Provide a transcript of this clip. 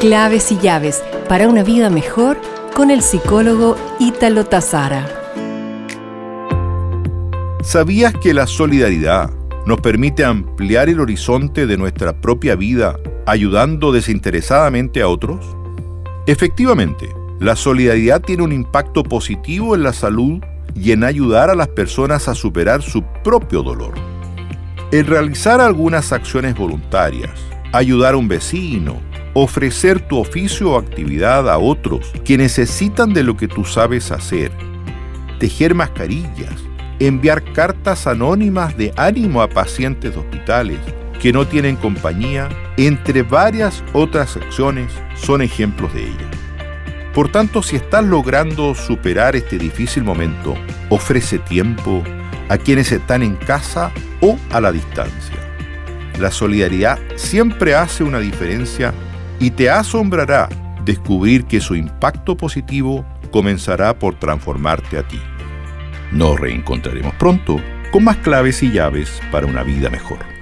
Claves y llaves para una vida mejor con el psicólogo Ítalo Tazara. ¿Sabías que la solidaridad nos permite ampliar el horizonte de nuestra propia vida ayudando desinteresadamente a otros? Efectivamente, la solidaridad tiene un impacto positivo en la salud y en ayudar a las personas a superar su propio dolor. El realizar algunas acciones voluntarias, ayudar a un vecino, ofrecer tu oficio o actividad a otros que necesitan de lo que tú sabes hacer, tejer mascarillas, enviar cartas anónimas de ánimo a pacientes de hospitales que no tienen compañía, entre varias otras acciones, son ejemplos de ellas. Por tanto, si estás logrando superar este difícil momento, ofrece tiempo a quienes están en casa o a la distancia. La solidaridad siempre hace una diferencia y te asombrará descubrir que su impacto positivo comenzará por transformarte a ti. Nos reencontraremos pronto con más claves y llaves para una vida mejor.